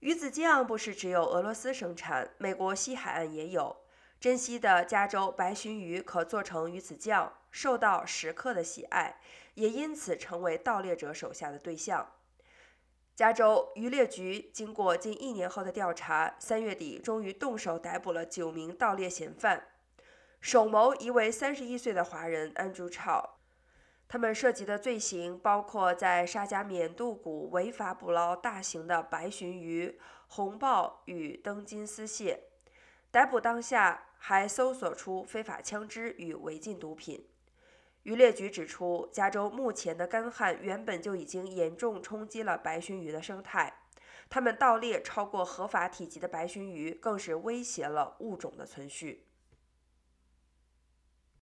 鱼子酱不是只有俄罗斯生产，美国西海岸也有。珍稀的加州白鲟鱼可做成鱼子酱，受到食客的喜爱，也因此成为盗猎者手下的对象。加州渔猎局经过近一年后的调查，三月底终于动手逮捕了九名盗猎嫌犯，首谋一位三十一岁的华人安朱超。他们涉及的罪行包括在沙加缅度谷违法捕捞大型的白鲟鱼、红鲍与灯金丝蟹。逮捕当下。还搜索出非法枪支与违禁毒品。渔猎局指出，加州目前的干旱原本就已经严重冲击了白鲟鱼的生态，他们盗猎超过合法体积的白鲟鱼，更是威胁了物种的存续。